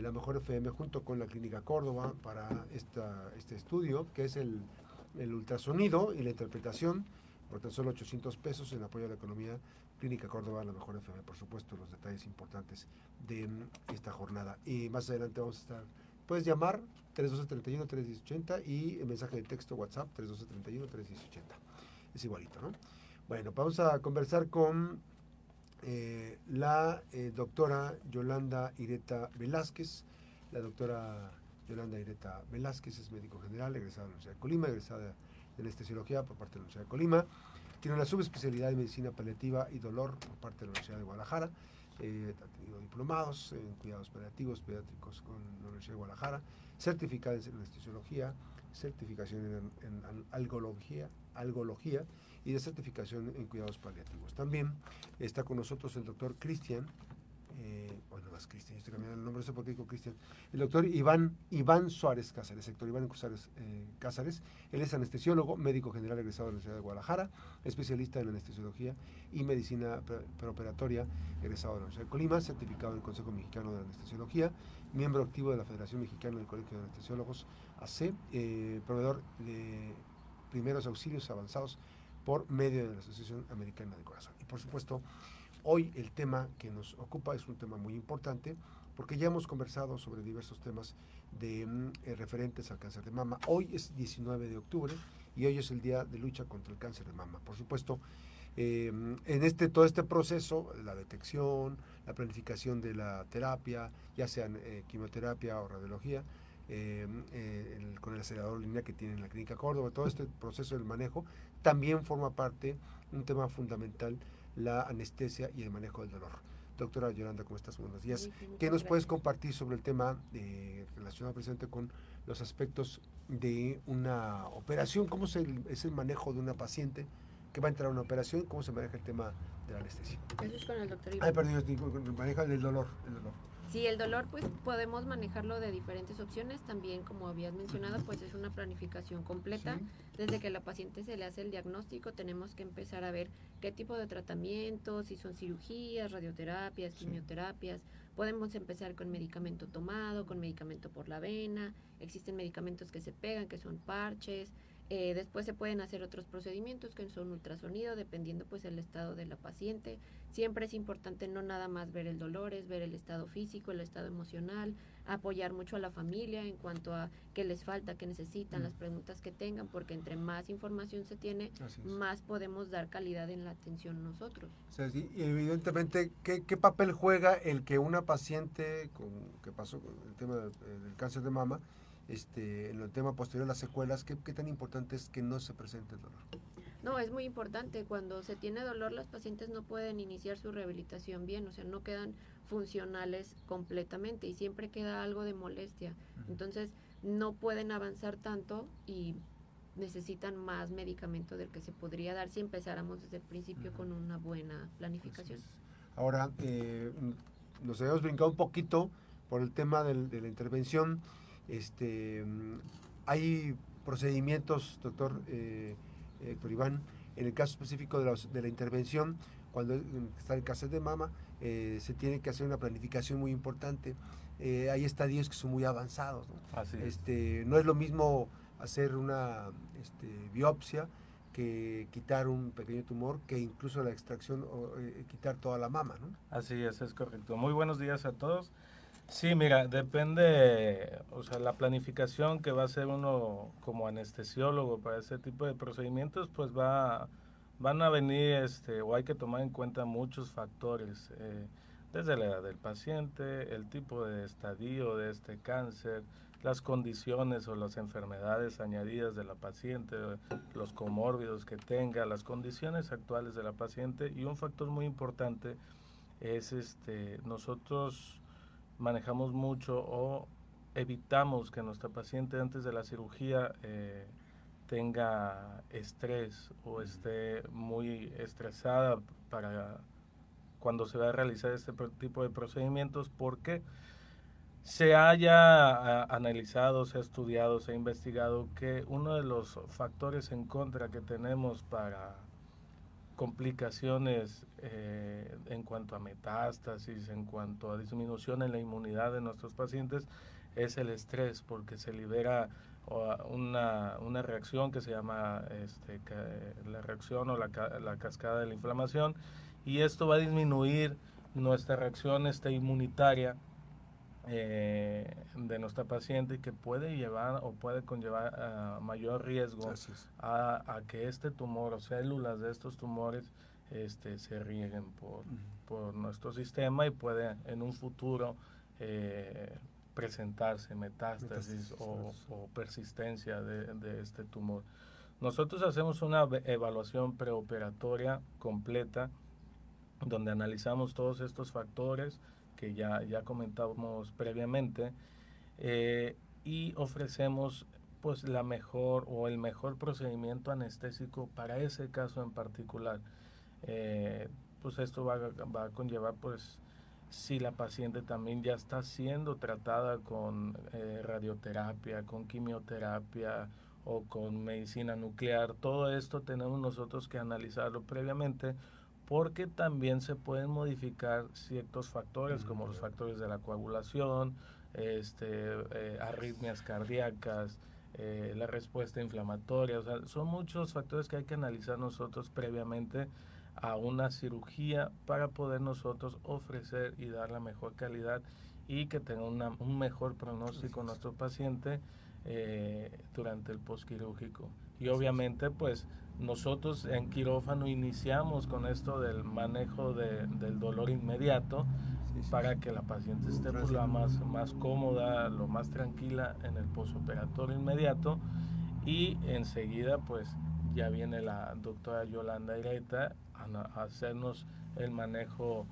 la Mejor FM junto con la Clínica Córdoba para esta, este estudio, que es el, el ultrasonido y la interpretación, por tan solo 800 pesos en apoyo a la economía Clínica Córdoba, la Mejor FM, por supuesto, los detalles importantes de esta jornada. Y más adelante vamos a estar, puedes llamar 3231-3680 y el mensaje de texto WhatsApp 3231-3680. Es igualito, ¿no? Bueno, vamos a conversar con eh, la eh, doctora Yolanda Ireta Velázquez. La doctora Yolanda Ireta Velázquez es médico general, egresada de la Universidad de Colima, egresada de anestesiología por parte de la Universidad de Colima. Tiene una subespecialidad en medicina paliativa y dolor por parte de la Universidad de Guadalajara. Eh, ha tenido diplomados en cuidados paliativos pediátricos con la Universidad de Guadalajara, certificada en anestesiología, certificación en, en algología, algología y de certificación en cuidados paliativos. También está con nosotros el doctor Cristian, eh, bueno, más Cristian, estoy cambiando el nombre, no sé por qué digo Cristian, el doctor Iván, Iván Suárez Cáceres, sector Iván Suárez eh, Cáceres. Él es anestesiólogo, médico general egresado de la Universidad de Guadalajara, especialista en anestesiología y medicina preoperatoria, egresado de la Universidad de Colima, certificado en el Consejo Mexicano de Anestesiología, miembro activo de la Federación Mexicana del Colegio de Anestesiólogos, AC, eh, proveedor de primeros auxilios avanzados por medio de la Asociación Americana de Corazón. Y por supuesto, hoy el tema que nos ocupa es un tema muy importante porque ya hemos conversado sobre diversos temas de mm, eh, referentes al cáncer de mama. Hoy es 19 de octubre y hoy es el día de lucha contra el cáncer de mama. Por supuesto, eh, en este todo este proceso, la detección, la planificación de la terapia, ya sean eh, quimioterapia o radiología, con el acelerador línea que tiene en la Clínica Córdoba, todo este proceso del manejo también forma parte, un tema fundamental, la anestesia y el manejo del dolor. Doctora Yolanda, ¿cómo estás? Buenos días. ¿Qué nos puedes compartir sobre el tema eh, relacionado precisamente con los aspectos de una operación? ¿Cómo es el, es el manejo de una paciente que va a entrar a una operación? ¿Cómo se maneja el tema de la anestesia? Eso es con el doctor Iván. Ay, perdón, el dolor. El dolor. Sí, el dolor pues podemos manejarlo de diferentes opciones. También, como habías mencionado, pues es una planificación completa. Desde que la paciente se le hace el diagnóstico, tenemos que empezar a ver qué tipo de tratamiento, si son cirugías, radioterapias, quimioterapias. Podemos empezar con medicamento tomado, con medicamento por la vena. Existen medicamentos que se pegan, que son parches. Eh, después se pueden hacer otros procedimientos que son ultrasonido, dependiendo pues el estado de la paciente. Siempre es importante no nada más ver el dolor, es ver el estado físico, el estado emocional, apoyar mucho a la familia en cuanto a qué les falta, qué necesitan, las preguntas que tengan, porque entre más información se tiene, más podemos dar calidad en la atención nosotros. y evidentemente, ¿qué, ¿qué, papel juega el que una paciente con, que pasó con el tema del cáncer de mama, este, en el tema posterior, las secuelas, ¿qué, ¿qué, tan importante es que no se presente el dolor? No, es muy importante. Cuando se tiene dolor, las pacientes no pueden iniciar su rehabilitación bien, o sea, no quedan funcionales completamente y siempre queda algo de molestia. Entonces, no pueden avanzar tanto y necesitan más medicamento del que se podría dar si empezáramos desde el principio con una buena planificación. Ahora, eh, nos habíamos brincado un poquito por el tema de la intervención. Este, hay procedimientos, doctor eh, doctor Iván, en el caso específico de, de la intervención, cuando está el cáncer de mama, eh, se tiene que hacer una planificación muy importante. Eh, hay estadios que son muy avanzados. ¿no? Este, no es lo mismo hacer una este, biopsia que quitar un pequeño tumor, que incluso la extracción o quitar toda la mama. ¿no? Así es, es correcto. Muy buenos días a todos. Sí, mira, depende, o sea, la planificación que va a hacer uno como anestesiólogo para ese tipo de procedimientos, pues va, van a venir, este, o hay que tomar en cuenta muchos factores, eh, desde la edad del paciente, el tipo de estadio de este cáncer, las condiciones o las enfermedades añadidas de la paciente, los comórbidos que tenga, las condiciones actuales de la paciente y un factor muy importante es este nosotros manejamos mucho o evitamos que nuestra paciente antes de la cirugía eh, tenga estrés o esté muy estresada para cuando se va a realizar este tipo de procedimientos porque se haya analizado, se ha estudiado, se ha investigado que uno de los factores en contra que tenemos para complicaciones eh, en cuanto a metástasis, en cuanto a disminución en la inmunidad de nuestros pacientes, es el estrés, porque se libera una, una reacción que se llama este, la reacción o la, la cascada de la inflamación, y esto va a disminuir nuestra reacción este, inmunitaria eh, de nuestra paciente que puede llevar o puede conllevar a mayor riesgo a, que este tumor o células de estos tumores este, se rieguen por, por nuestro sistema y puede en un futuro eh, presentarse metástasis, o, persistencia de, de, este tumor. Nosotros hacemos una evaluación preoperatoria completa donde analizamos todos estos factores que ya, ya comentábamos previamente eh, y ofrecemos pues la mejor o el mejor procedimiento anestésico para ese caso en particular. Eh, pues esto va, va, a conllevar pues si la paciente también ya está siendo tratada con eh, radioterapia, con quimioterapia o con medicina nuclear, todo esto tenemos nosotros que analizarlo previamente porque también se pueden modificar ciertos factores como los factores de la coagulación, este, eh, arritmias cardíacas, eh, la respuesta inflamatoria, o sea, son muchos factores que hay que analizar nosotros previamente a una cirugía para poder nosotros ofrecer y dar la mejor calidad y que tenga un mejor pronóstico nuestro paciente eh, durante el postquirúrgico. Y obviamente pues nosotros en quirófano iniciamos con esto del manejo de, del dolor inmediato para que la paciente esté pues, lo más, más cómoda, lo más tranquila en el posoperatorio inmediato. Y enseguida pues ya viene la doctora Yolanda Ireta a, hacernos el manejo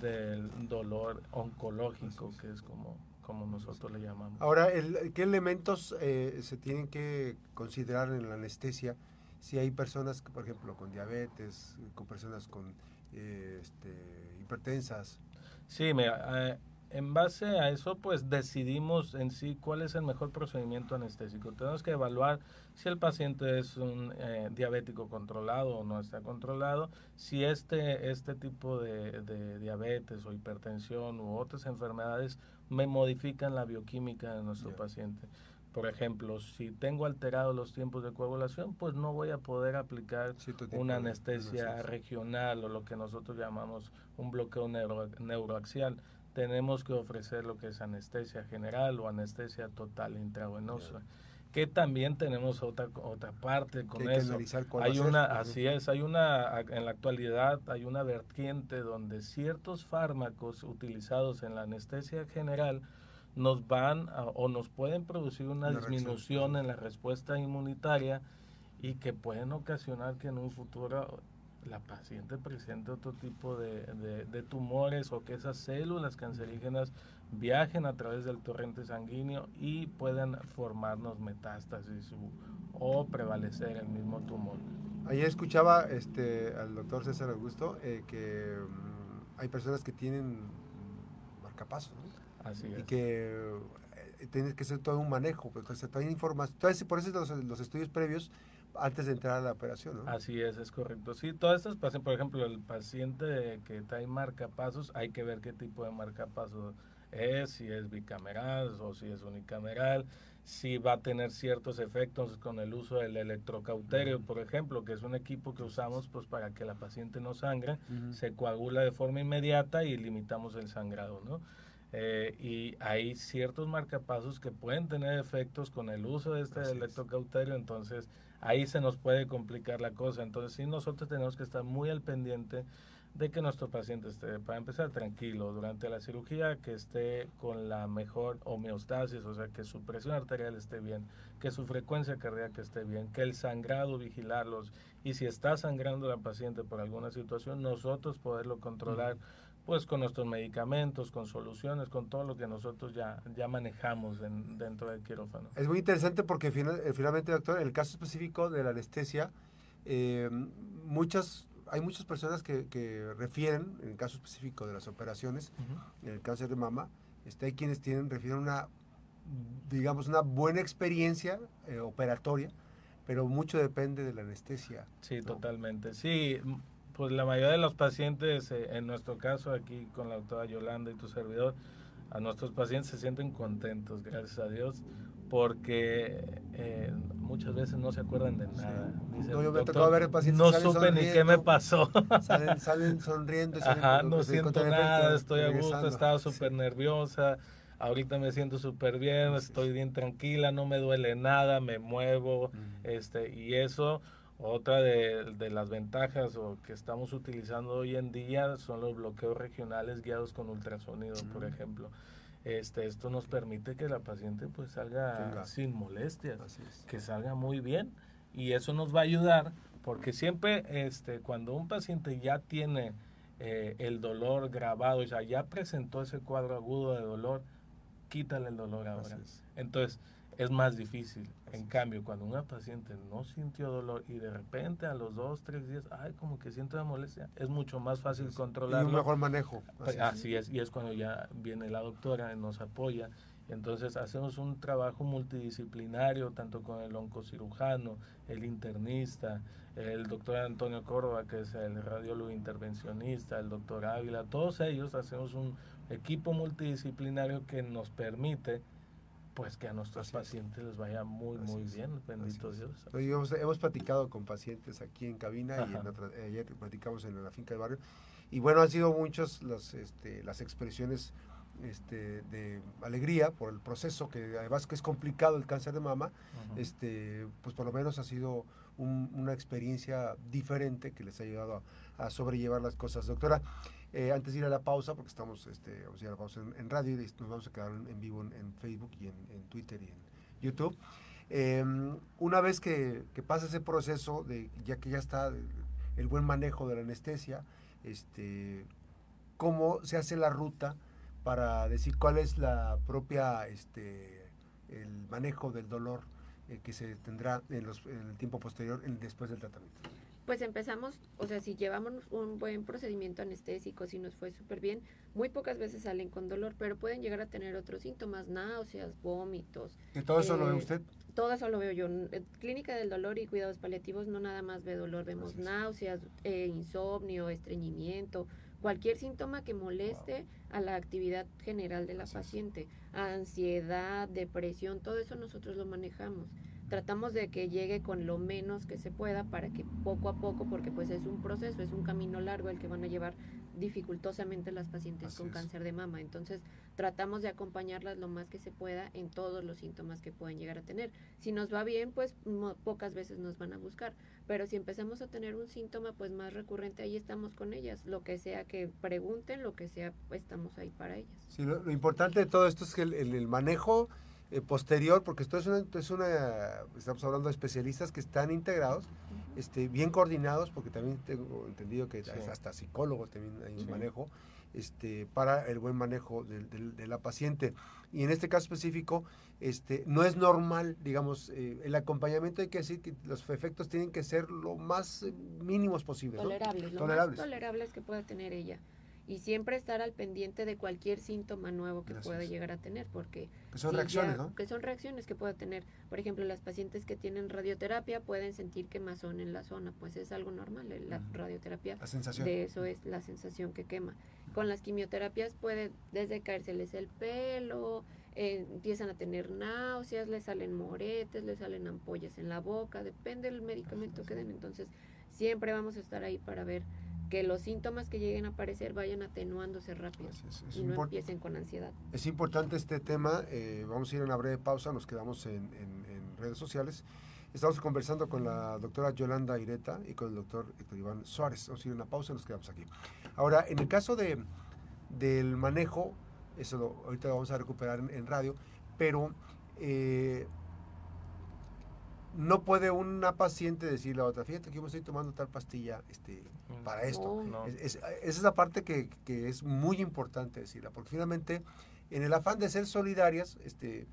del dolor oncológico, que es como, como nosotros le llamamos. Ahora, ¿qué elementos eh, se tienen que considerar en la anestesia si hay personas, por ejemplo, con diabetes, con personas con eh, este, hipertensas. Sí, mira, eh, en base a eso, pues decidimos en sí cuál es el mejor procedimiento anestésico. Tenemos que evaluar si el paciente es un eh, diabético controlado o no está controlado, si este, este tipo de, de diabetes o hipertensión u otras enfermedades me modifican la bioquímica de nuestro paciente. Por ejemplo, si tengo alterados los tiempos de coagulación, pues no voy a poder aplicar una anestesia regional o lo que nosotros llamamos un bloqueo neuroaxial. Tenemos que ofrecer lo que es anestesia general o anestesia total intravenosa. Que también tenemos otra otra parte con eso. hay una, así es, hay una en la actualidad hay una vertiente donde ciertos fármacos utilizados en la anestesia general nos van o nos pueden producir una, disminución en la respuesta inmunitaria y que pueden ocasionar que en un futuro la paciente presente otro tipo de, de, tumores o que esas células cancerígenas viajen a través del torrente sanguíneo y puedan formarnos metástasis o prevalecer el mismo tumor. Ayer escuchaba este, al doctor César Augusto eh, que mm, hay personas que tienen marcapasos, ¿no? Y que eh, tienes que hacer todo un manejo, pero pues, toda información. Entonces, por eso los, los estudios previos antes de entrar a la operación, ¿no? Así es, es correcto. Sí, todas estas pacientes, por ejemplo, el paciente que trae marcapasos, hay que ver qué tipo de marcapasos es, si es bicameral o si es unicameral, si va a tener ciertos efectos con el uso del electrocauterio, por ejemplo, que es un equipo que usamos pues para que la paciente no sangre, se coagula de forma inmediata y limitamos el sangrado, ¿no? Eh, y hay ciertos marcapasos que pueden tener efectos con el uso de este electrocauterio, entonces ahí se nos puede complicar la cosa. Entonces sí nosotros tenemos que estar muy al pendiente de que nuestro paciente esté, para empezar, tranquilo durante la cirugía, que esté con la mejor homeostasis, o sea, que su presión arterial esté bien, que su frecuencia cardíaca esté bien, que el sangrado vigilarlos y si está sangrando la paciente por alguna situación, nosotros poderlo controlar pues con nuestros medicamentos, con soluciones, con todo lo que nosotros ya, ya manejamos dentro del quirófano. Es muy interesante porque eh, finalmente, doctor, en el caso específico de la anestesia, eh, muchas, hay muchas personas que, que, refieren, en el caso específico de las operaciones, en el cáncer de mama, este, hay quienes tienen, refieren una, digamos, una buena experiencia eh, operatoria, pero mucho depende de la anestesia. Sí, totalmente. Sí, pues la mayoría de los pacientes, eh, en nuestro caso aquí con la doctora Yolanda y tu servidor, a nuestros pacientes se sienten contentos, gracias a Dios, porque eh, muchas veces no se acuerdan de nada. no, yo me tocó ver pacientes No supe ni qué me pasó. Salen, salen sonriendo. Y Ajá, no siento nada, estoy a gusto, estaba súper nerviosa. Ahorita me siento súper bien, estoy bien tranquila, no me duele nada, me muevo, este, y eso, otra de, de, las ventajas o que estamos utilizando hoy en día son los bloqueos regionales guiados con ultrasonido, por ejemplo. Este, esto nos permite que la paciente pues salga sin molestias, que salga muy bien y eso nos va a ayudar porque siempre este, cuando un paciente ya tiene eh, el dolor grabado, o sea, ya presentó ese cuadro agudo de dolor, quítale el dolor ahora. Entonces, es más difícil. En cambio, cuando una paciente no sintió dolor y de repente a los dos, tres días, ay, como que siente la molestia, es mucho más fácil controlar. Y un mejor manejo. Así, es. y es cuando ya viene la doctora y nos apoya. Entonces hacemos un trabajo multidisciplinario, tanto con el oncocirujano, el internista, el doctor Antonio Córdoba, que es el radiólogo intervencionista, el doctor Ávila, todos ellos hacemos un equipo multidisciplinario que nos permite pues que a nuestros pacientes les vaya muy, muy bien, bendito Dios. Hemos, hemos, platicado con pacientes aquí en cabina y en ayer platicamos en la finca del barrio. Y bueno, han sido muchas las, este, las expresiones este, de alegría por el proceso, que además que es complicado el cáncer de mama, este, pues por lo menos ha sido una experiencia diferente que les ha ayudado a, a sobrellevar las cosas. Doctora, eh, antes de ir a la pausa, porque estamos, este, vamos a ir a la pausa en, radio y nos vamos a quedar en, vivo en, Facebook y en, Twitter y en YouTube. Em, una vez que, que, pasa ese proceso, de, ya que ya está el buen manejo de la anestesia, este, cómo se hace la ruta para decir cuál es la propia, este, el manejo del dolor eh, que se tendrá en, los, en el tiempo posterior, después del tratamiento pues empezamos, o sea, si llevamos un buen procedimiento anestésico, si nos fue súper bien, muy pocas veces salen con dolor, pero pueden llegar a tener otros síntomas, náuseas, vómitos. ¿Y todo eso lo ve eh, usted? Todo eso lo veo yo. En Clínica del Dolor y Cuidados Paliativos no nada más ve dolor, vemos náuseas, eh, insomnio, estreñimiento, cualquier síntoma que moleste a la actividad general de la paciente, ansiedad, depresión, todo eso nosotros lo manejamos tratamos de que llegue con lo menos que se pueda para que poco a poco, porque pues es un proceso, es un camino largo el que van a llevar dificultosamente las pacientes con cáncer de mama. Entonces, tratamos de acompañarlas lo más que se pueda en todos los síntomas que pueden llegar a tener. Si nos va bien, pues pocas veces nos van a buscar, pero si empezamos a tener un síntoma pues más recurrente, ahí estamos con ellas. Lo que sea que pregunten, lo que sea, pues, estamos ahí para ellas. Sí, lo, importante de todo esto es que el manejo eh, posterior, porque esto es una, es una, estamos hablando de especialistas que están integrados, este, bien coordinados, porque también tengo entendido que hasta psicólogos también hay un manejo, este, para el buen manejo de, la paciente. Y en este caso específico, este, no es normal, digamos, eh, el acompañamiento hay que decir que los efectos tienen que ser lo más eh, mínimos posibles. Tolerables, lo más tolerables que pueda tener ella y siempre estar al pendiente de cualquier síntoma nuevo que pueda llegar a tener, porque... Que son reacciones, ¿no? Que son reacciones que pueda tener. Por ejemplo, las pacientes que tienen radioterapia pueden sentir quemazón en la zona, pues es algo normal, la radioterapia. La sensación. De eso es la sensación que quema. Con las quimioterapias puede desde caérseles el pelo, eh, empiezan a tener náuseas, les salen moretes, les salen ampollas en la boca, depende del medicamento que den. Entonces, siempre vamos a estar ahí para ver que los síntomas que lleguen a aparecer vayan atenuándose rápido y no empiecen con ansiedad. Es importante este tema, eh, vamos a ir a una breve pausa, nos quedamos en, redes sociales. Estamos conversando con la doctora Yolanda Ireta y con el doctor Héctor Iván Suárez. Vamos a ir a una pausa y nos quedamos aquí. Ahora, en el caso de, del manejo, eso lo, ahorita lo vamos a recuperar en, radio, pero eh, no puede una paciente decirle a otra, fíjate que yo me estoy tomando tal pastilla este, mm. para esto. Es, esa es la parte que, que, es muy importante decirla, porque finalmente en el afán de ser solidarias, este,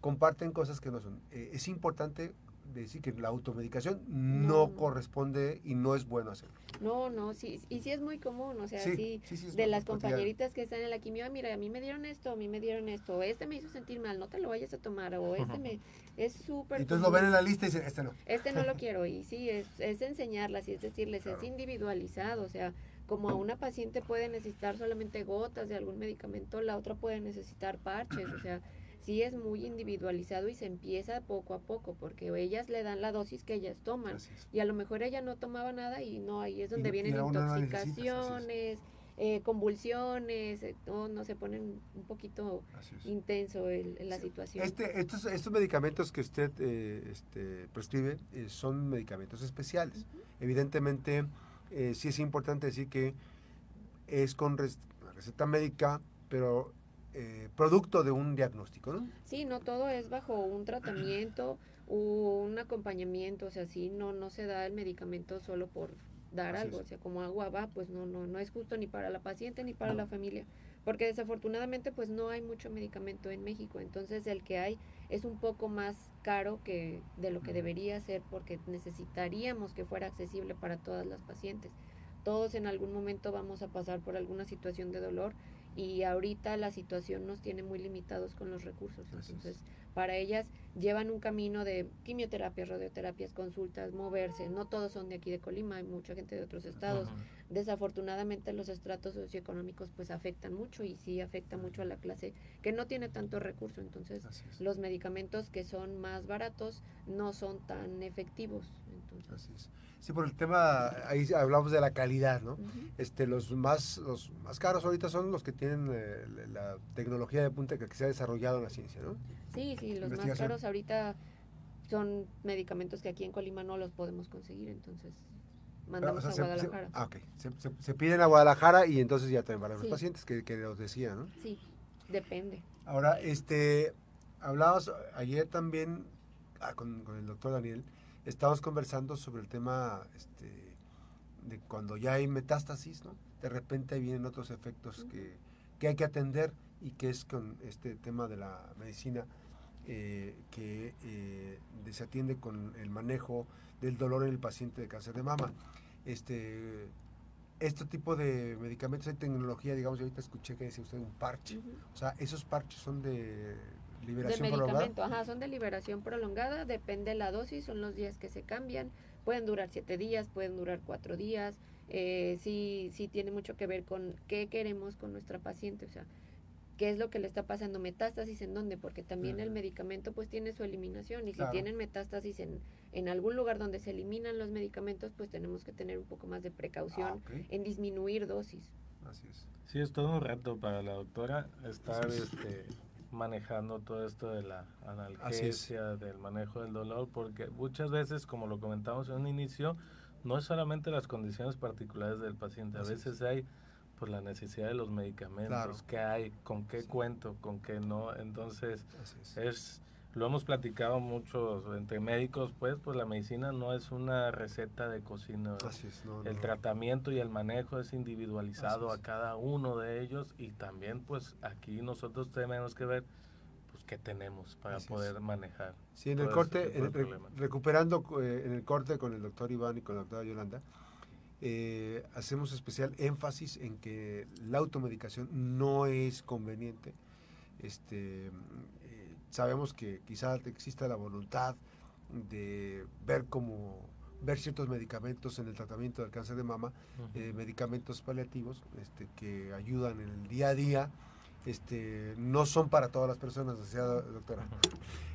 comparten cosas que no son. Eh, es importante decir que la automedicación no, corresponde y no es bueno hacerlo. No, no, sí, y sí es muy común, o sea, sí, de las compañeritas que están en la quimio, mira, a mí me dieron esto, a mí me dieron esto, este me hizo sentir mal, no te lo vayas a tomar, o este me, es súper... Entonces lo ven en la lista y dicen, este no. Este no lo quiero, y sí, es, es enseñarlas, y es decirles, es individualizado, o sea, como a una paciente puede necesitar solamente gotas de algún medicamento, la otra puede necesitar parches, o sea, sí es muy individualizado y se empieza poco a poco, porque ellas le dan la dosis que ellas toman. Y a lo mejor ella no tomaba nada y no, ahí es donde vienen intoxicaciones, eh, convulsiones, eh, no, se ponen un poquito intenso el, la situación. Este, estos, estos medicamentos que usted eh, este, prescribe son medicamentos especiales. Evidentemente, sí es importante decir que es con receta médica, pero eh, producto de un diagnóstico, ¿no? Sí, no todo es bajo un tratamiento o un acompañamiento, o sea, sí, no, no se da el medicamento solo por dar algo, o sea, como agua va, pues no, no, no es justo ni para la paciente ni para la familia, porque desafortunadamente pues no hay mucho medicamento en México, entonces el que hay es un poco más caro que de lo que debería ser porque necesitaríamos que fuera accesible para todas las pacientes. Todos en algún momento vamos a pasar por alguna situación de dolor y ahorita la situación nos tiene muy limitados con los recursos. Entonces, para ellas llevan un camino de quimioterapias, radioterapias, consultas, moverse. No todos son de aquí de Colima, hay mucha gente de otros estados. Desafortunadamente los estratos socioeconómicos pues afectan mucho y sí afecta mucho a la clase que no tiene tanto recurso. Entonces, los medicamentos que son más baratos no son tan efectivos. Entonces, Sí, por el tema, ahí hablamos de la calidad, ¿no? este, los, más, los más caros ahorita son los que tienen eh, la tecnología de punta que, se ha desarrollado en la ciencia, ¿no? Sí, sí, los más caros ahorita son medicamentos que aquí en Colima no los podemos conseguir, entonces mandamos a Guadalajara. ah, ok. Se, piden a Guadalajara y entonces ya también para los pacientes que, que los decía, ¿no? Sí, depende. Ahora, este, hablabas ayer también ah, con, con el doctor Daniel Estamos conversando sobre el tema este, de cuando ya hay metástasis, ¿no? De repente vienen otros efectos que, que hay que atender y que es con este tema de la medicina eh, que eh, se atiende con el manejo del dolor en el paciente de cáncer de mama. Este, este tipo de medicamentos, hay tecnología, digamos, yo ahorita escuché que decía usted un parche. O sea, esos parches son de Liberación de medicamento, ajá, son de liberación prolongada, depende la dosis, son los días que se cambian, pueden durar siete días, pueden durar cuatro días, eh, sí, sí tiene mucho que ver con qué queremos con nuestra paciente, o sea, qué es lo que le está pasando, metástasis en dónde, porque también el medicamento pues tiene su eliminación y si tienen metástasis en, en algún lugar donde se eliminan los medicamentos, pues tenemos que tener un poco más de precaución ah, en disminuir dosis. Así es. Sí, es todo un reto para la doctora estar este, manejando todo esto de la analgesia, del manejo del dolor, porque muchas veces, como lo comentamos en un inicio, no es solamente las condiciones particulares del paciente, a veces hay por pues, la necesidad de los medicamentos, que hay, con qué cuento, con qué no, entonces es lo hemos platicado mucho entre médicos, pues, pues la medicina no es una receta de cocina. el tratamiento y el manejo es individualizado a cada uno de ellos y también, pues, aquí nosotros tenemos que ver pues qué tenemos para poder manejar. Sí, en el corte, recuperando eh, en el corte con el doctor Iván y con la doctora Yolanda, eh, hacemos especial énfasis en que la automedicación no es conveniente. Este, sabemos que quizás exista la voluntad de ver cómo ver ciertos medicamentos en el tratamiento del cáncer de mama, eh, medicamentos paliativos este, que ayudan en el día a día, este, no son para todas las personas, decía doctora.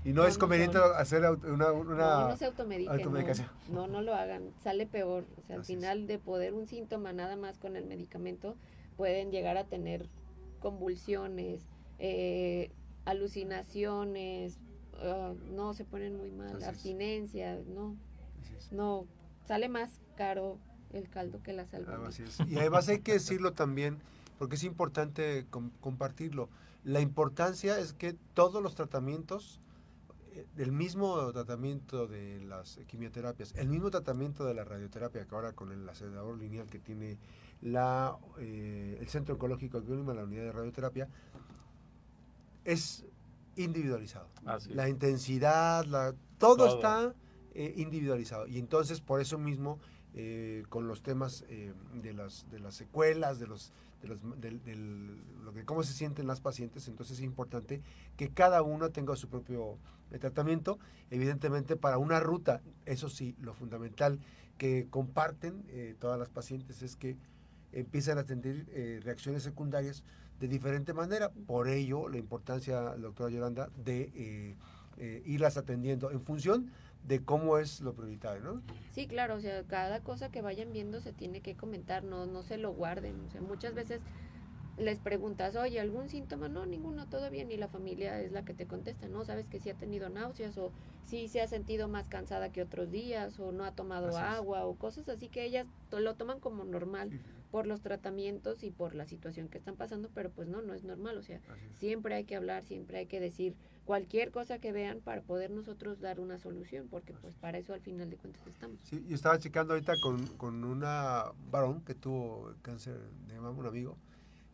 Y no, es conveniente hacer una, una no, se automedicación. No, no, lo hagan, sale peor. O sea, al final de poder un síntoma nada más con el medicamento, pueden llegar a tener convulsiones, eh, alucinaciones, ah, no se ponen muy mal, abstinencia, no, no, sale más caro el caldo que la salva. y además hay que decirlo también, porque es importante compartirlo. La importancia es que todos los tratamientos, eh, el mismo tratamiento de las quimioterapias, el mismo tratamiento de la radioterapia, que ahora con el acelerador lineal que tiene la, eh, el Centro Oncológico de la unidad de radioterapia, es individualizado. la intensidad, la, todo, está eh, individualizado. Y entonces, por eso mismo, eh, con los temas eh, de, las, de las secuelas, de los de, los, lo que, cómo se sienten las pacientes, entonces es importante que cada uno tenga su propio tratamiento, evidentemente para una ruta, eso sí, lo fundamental que comparten todas las pacientes es que empiezan a tener reacciones secundarias de diferente manera, por ello la importancia, doctora Yolanda, de irlas atendiendo en función de cómo es lo prioritario, ¿no? Sí, claro, o sea, cada cosa que vayan viendo se tiene que comentar, no, no se lo guarden, o sea, muchas veces les preguntas, oye, ¿algún síntoma? No, ninguno, todo bien, y la familia es la que te contesta, ¿no? Sabes que sí ha tenido náuseas o sí se ha sentido más cansada que otros días o no ha tomado agua o cosas así que ellas lo toman como normal por los tratamientos y por la situación que están pasando, pero pues no, no es normal, o sea, siempre hay que hablar, siempre hay que decir cualquier cosa que vean para poder nosotros dar una solución, porque pues para eso al final de cuentas estamos. Sí, yo estaba checando ahorita con, con una varón que tuvo cáncer de mama, un amigo,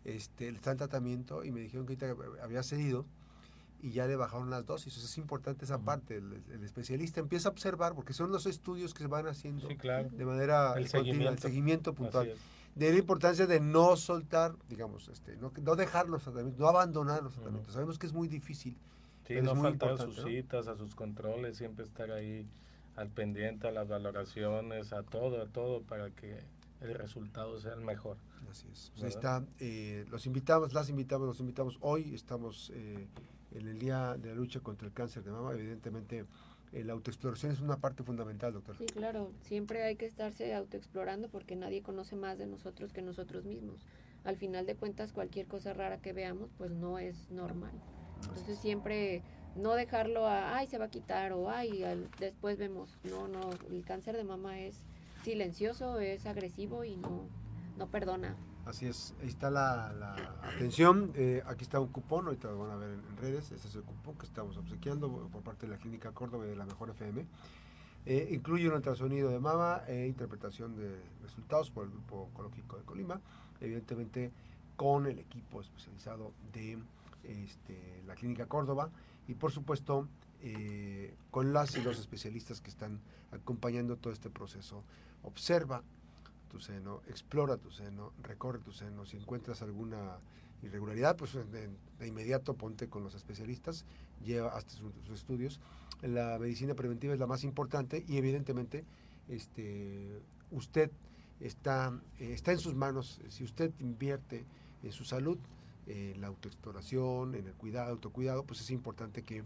este, está en tratamiento y me dijeron que ahorita había cedido y ya le bajaron las dosis. es importante esa parte. El, especialista empieza a observar, porque son los estudios que se van haciendo de manera el seguimiento. el seguimiento puntual. De la importancia de no soltar, digamos, este, no, no dejar los tratamientos, no abandonar los tratamientos. Sabemos que es muy difícil, Sí, no faltar a sus citas, a sus controles, siempre estar ahí al pendiente, a las valoraciones, a todo, a todo, para que el resultado sea el mejor. Así es. Pues ahí está. Eh, los invitamos, las invitamos, los invitamos. Hoy estamos eh, en el Día de la Lucha contra el Cáncer de Mama. Evidentemente, la autoexploración es una parte fundamental, doctor. Sí, claro. Siempre hay que estarse autoexplorando porque nadie conoce más de nosotros que nosotros mismos. Al final de cuentas, cualquier cosa rara que veamos, pues no es normal. Entonces siempre no dejarlo a, ay, se va a quitar o ay, después vemos. No, no, el cáncer de mama es silencioso, es agresivo y no, no perdona. Así es, ahí está la, atención. Eh, aquí está un cupón, ahorita lo van a ver en, redes. Este es el cupón que estamos obsequiando por parte de la Clínica Córdoba y de la Mejor FM. Eh, incluye un ultrasonido de mama e interpretación de resultados por el Grupo Oncológico de Colima, evidentemente con el equipo especializado de este, la Clínica Córdoba y por supuesto eh, con las y los especialistas que están acompañando todo este proceso. Observa tu seno, explora tu seno, recorre tu seno. Si encuentras alguna irregularidad, pues de, inmediato ponte con los especialistas, lleva hasta sus, estudios. La medicina preventiva es la más importante y evidentemente este, usted está, eh, está en sus manos. Si usted invierte en su salud, en la autoexploración, en el cuidado, autocuidado, pues es importante que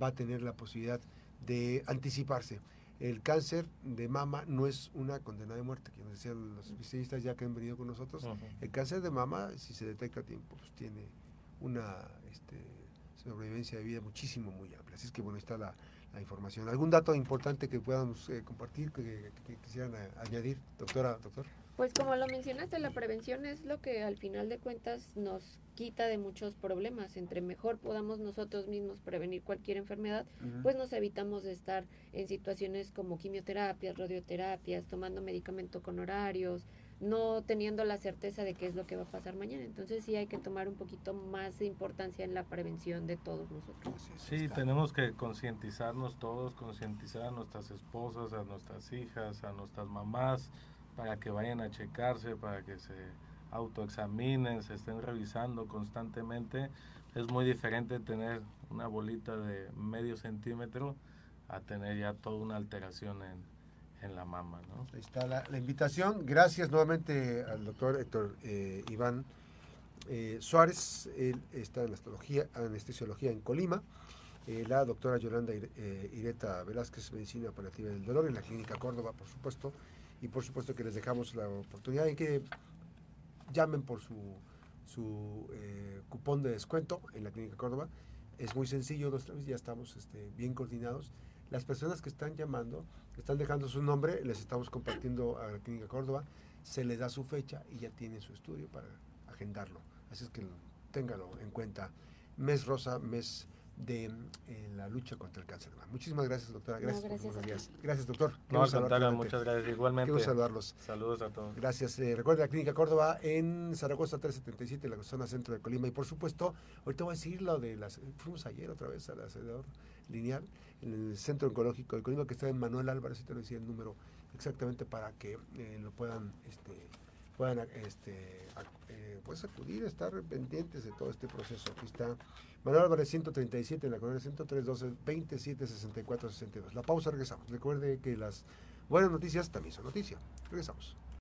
va a tener la posibilidad de anticiparse. El cáncer de mama no es una condena de muerte, que nos decían los especialistas ya que han venido con nosotros. El cáncer de mama, si se detecta a tiempo, pues tiene una este, sobrevivencia de vida muchísimo, muy amplia. Así es que bueno, está la, información. ¿Algún dato importante que podamos eh, compartir, que, que, quisieran eh, añadir, doctora, doctor? Pues como lo mencionaste, la prevención es lo que al final de cuentas nos quita de muchos problemas. Entre mejor podamos nosotros mismos prevenir cualquier enfermedad, pues nos evitamos de estar en situaciones como quimioterapias, radioterapias, tomando medicamento con horarios, no teniendo la certeza de qué es lo que va a pasar mañana. Entonces sí hay que tomar un poquito más de importancia en la prevención de todos nosotros. Sí, tenemos que concientizarnos todos, concientizar a nuestras esposas, a nuestras hijas, a nuestras mamás, para que vayan a checarse, para que se autoexaminen, se estén revisando constantemente. Es muy diferente tener una bolita de medio centímetro a tener ya toda una alteración en, la mama. ¿no? Ahí está la, invitación. Gracias nuevamente al doctor Héctor eh, Iván eh, Suárez. Él está en anestesiología en Colima. Eh, la doctora Yolanda Ireta Velázquez, medicina operativa del dolor en la Clínica Córdoba, por supuesto y por supuesto que les dejamos la oportunidad en que llamen por su, eh, cupón de descuento en la Clínica Córdoba. Es muy sencillo, nosotros ya estamos este, bien coordinados. Las personas que están llamando, están dejando su nombre, les estamos compartiendo a la Clínica Córdoba, se les da su fecha y ya tienen su estudio para agendarlo. Así es que téngalo en cuenta. Mes rosa, mes de eh, la lucha contra el cáncer. Muchísimas gracias, doctora. Gracias, gracias, gracias, doctor. No, al muchas gracias. Igualmente. Quiero saludarlos. Saludos a todos. Gracias. Eh, recuerda la Clínica Córdoba en Zaragoza 377, en la zona centro de Colima. Y por supuesto, ahorita voy a decir lo de las. Fuimos ayer otra vez al acelerador. lineal en el Centro Oncológico de Colima, que está en Manuel Álvarez, y te lo decía el número exactamente para que eh, lo puedan, este, puedan este, eh, pues acudir, estar pendientes de todo este proceso. Aquí está Manuel Álvarez 137 en la colonia 103 12 27 64 62. La pausa, regresamos. Recuerde que las buenas noticias también son noticias. Regresamos.